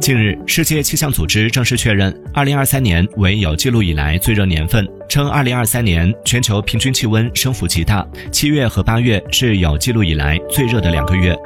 近日，世界气象组织正式确认，2023年为有记录以来最热年份，称2023年全球平均气温升幅极大，七月和八月是有记录以来最热的两个月。